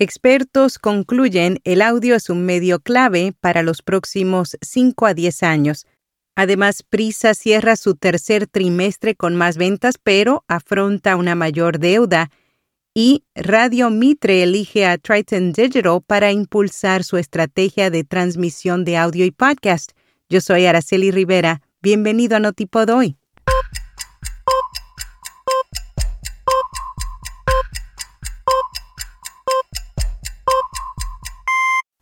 Expertos concluyen el audio es un medio clave para los próximos 5 a 10 años. Además, Prisa cierra su tercer trimestre con más ventas, pero afronta una mayor deuda. Y Radio Mitre elige a Triton Digital para impulsar su estrategia de transmisión de audio y podcast. Yo soy Araceli Rivera. Bienvenido a Notipod hoy.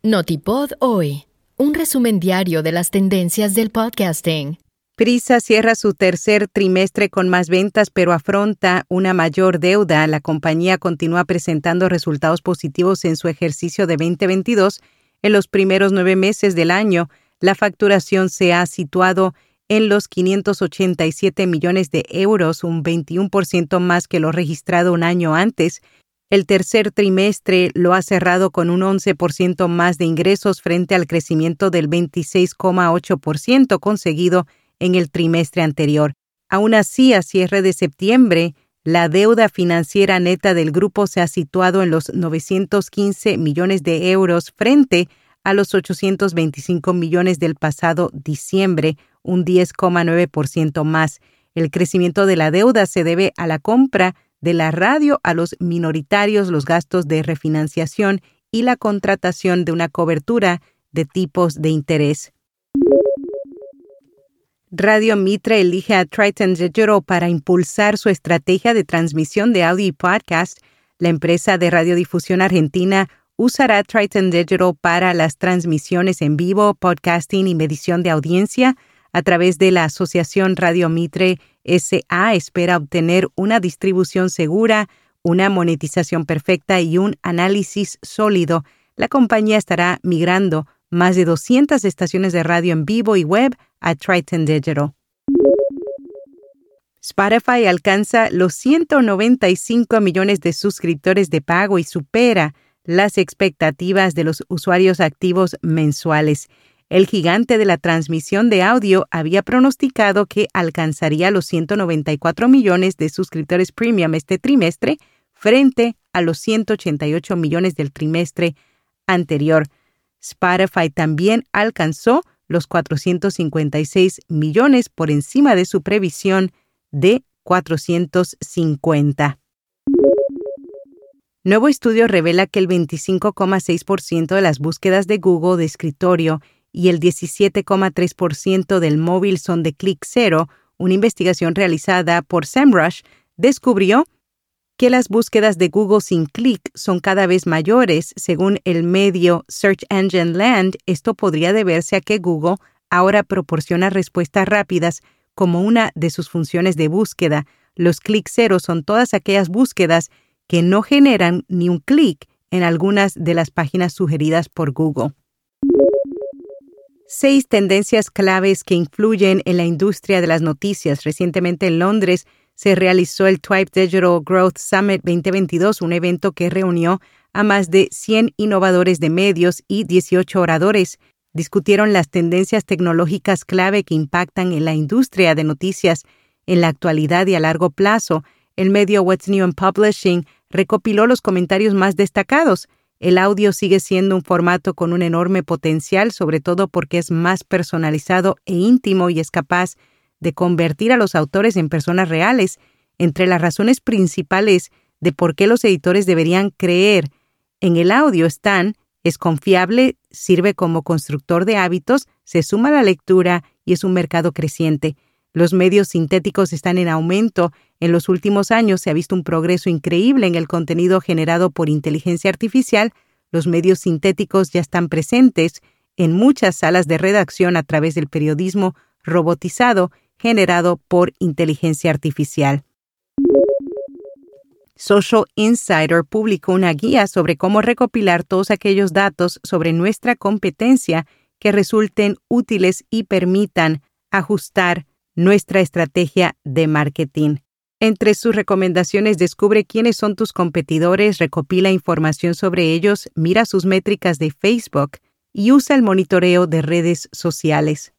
Notipod hoy, un resumen diario de las tendencias del podcasting. Prisa cierra su tercer trimestre con más ventas, pero afronta una mayor deuda. La compañía continúa presentando resultados positivos en su ejercicio de 2022. En los primeros nueve meses del año, la facturación se ha situado en los 587 millones de euros, un 21% más que lo registrado un año antes, el tercer trimestre lo ha cerrado con un 11% más de ingresos frente al crecimiento del 26,8% conseguido en el trimestre anterior. Aún así, a cierre de septiembre, la deuda financiera neta del grupo se ha situado en los 915 millones de euros frente a los 825 millones del pasado diciembre, un 10,9% más. El crecimiento de la deuda se debe a la compra de la radio a los minoritarios los gastos de refinanciación y la contratación de una cobertura de tipos de interés. Radio Mitra elige a Triton Digital para impulsar su estrategia de transmisión de audio y podcast. La empresa de radiodifusión argentina usará Triton Digital para las transmisiones en vivo, podcasting y medición de audiencia a través de la Asociación Radio Mitre SA espera obtener una distribución segura, una monetización perfecta y un análisis sólido. La compañía estará migrando más de 200 estaciones de radio en vivo y web a Triton Digital. Spotify alcanza los 195 millones de suscriptores de pago y supera las expectativas de los usuarios activos mensuales. El gigante de la transmisión de audio había pronosticado que alcanzaría los 194 millones de suscriptores premium este trimestre frente a los 188 millones del trimestre anterior. Spotify también alcanzó los 456 millones por encima de su previsión de 450. Nuevo estudio revela que el 25,6% de las búsquedas de Google de escritorio y el 17,3% del móvil son de clic cero, una investigación realizada por SEMrush descubrió que las búsquedas de Google sin clic son cada vez mayores. Según el medio Search Engine Land, esto podría deberse a que Google ahora proporciona respuestas rápidas como una de sus funciones de búsqueda. Los clic cero son todas aquellas búsquedas que no generan ni un clic en algunas de las páginas sugeridas por Google. Seis tendencias claves que influyen en la industria de las noticias. Recientemente en Londres se realizó el Twipe Digital Growth Summit 2022, un evento que reunió a más de 100 innovadores de medios y 18 oradores. Discutieron las tendencias tecnológicas clave que impactan en la industria de noticias en la actualidad y a largo plazo. El medio What's New in Publishing recopiló los comentarios más destacados. El audio sigue siendo un formato con un enorme potencial, sobre todo porque es más personalizado e íntimo y es capaz de convertir a los autores en personas reales. Entre las razones principales de por qué los editores deberían creer en el audio están es confiable, sirve como constructor de hábitos, se suma a la lectura y es un mercado creciente. Los medios sintéticos están en aumento. En los últimos años se ha visto un progreso increíble en el contenido generado por inteligencia artificial. Los medios sintéticos ya están presentes en muchas salas de redacción a través del periodismo robotizado generado por inteligencia artificial. Social Insider publicó una guía sobre cómo recopilar todos aquellos datos sobre nuestra competencia que resulten útiles y permitan ajustar nuestra estrategia de marketing. Entre sus recomendaciones descubre quiénes son tus competidores, recopila información sobre ellos, mira sus métricas de Facebook y usa el monitoreo de redes sociales.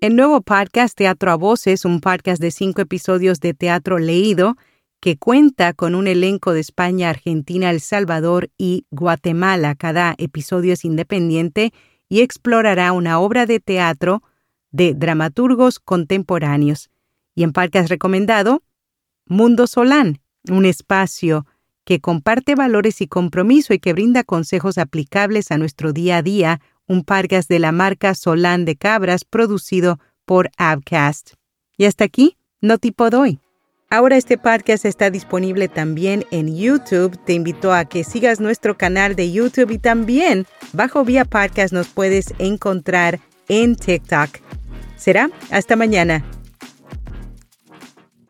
El nuevo podcast Teatro a Voces, un podcast de cinco episodios de teatro leído, que cuenta con un elenco de España, Argentina, El Salvador y Guatemala. Cada episodio es independiente y explorará una obra de teatro de dramaturgos contemporáneos. Y en Parque recomendado Mundo Solán, un espacio que comparte valores y compromiso y que brinda consejos aplicables a nuestro día a día, un pargas de la marca Solán de Cabras producido por Abcast. Y hasta aquí, no tipo doy. Ahora este podcast está disponible también en YouTube. Te invito a que sigas nuestro canal de YouTube y también bajo Vía Podcast nos puedes encontrar en TikTok. Será hasta mañana.